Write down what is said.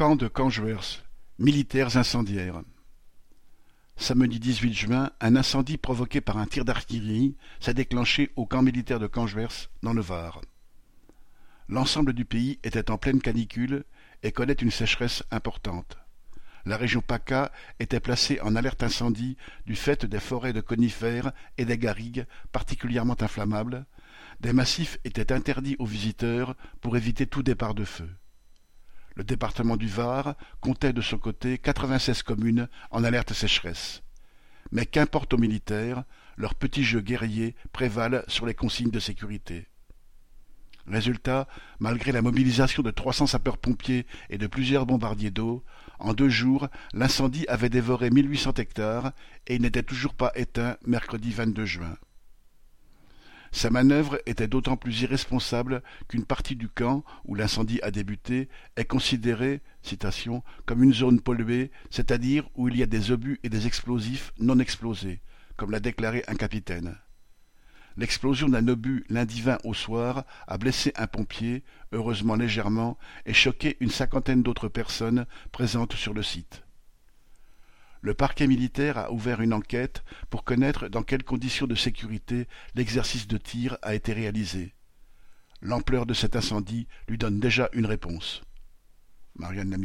Camp de Cangeouers, militaires incendiaires. Samedi 18 juin, un incendie provoqué par un tir d'artillerie s'est déclenché au camp militaire de Cangeouers, dans le Var. L'ensemble du pays était en pleine canicule et connaît une sécheresse importante. La région PACA était placée en alerte incendie du fait des forêts de conifères et des garrigues particulièrement inflammables. Des massifs étaient interdits aux visiteurs pour éviter tout départ de feu. Le département du Var comptait de son côté quatre-vingt-seize communes en alerte sécheresse. Mais qu'importe aux militaires, leurs petits jeux guerriers prévalent sur les consignes de sécurité. Résultat, malgré la mobilisation de trois cents sapeurs-pompiers et de plusieurs bombardiers d'eau, en deux jours, l'incendie avait dévoré mille huit cents hectares et il n'était toujours pas éteint mercredi 22 juin. Sa manœuvre était d'autant plus irresponsable qu'une partie du camp où l'incendie a débuté est considérée comme une zone polluée, c'est-à-dire où il y a des obus et des explosifs non explosés, comme l'a déclaré un capitaine. L'explosion d'un obus lundi 20 au soir a blessé un pompier, heureusement légèrement, et choqué une cinquantaine d'autres personnes présentes sur le site. Le parquet militaire a ouvert une enquête pour connaître dans quelles conditions de sécurité l'exercice de tir a été réalisé. L'ampleur de cet incendie lui donne déjà une réponse. Marianne.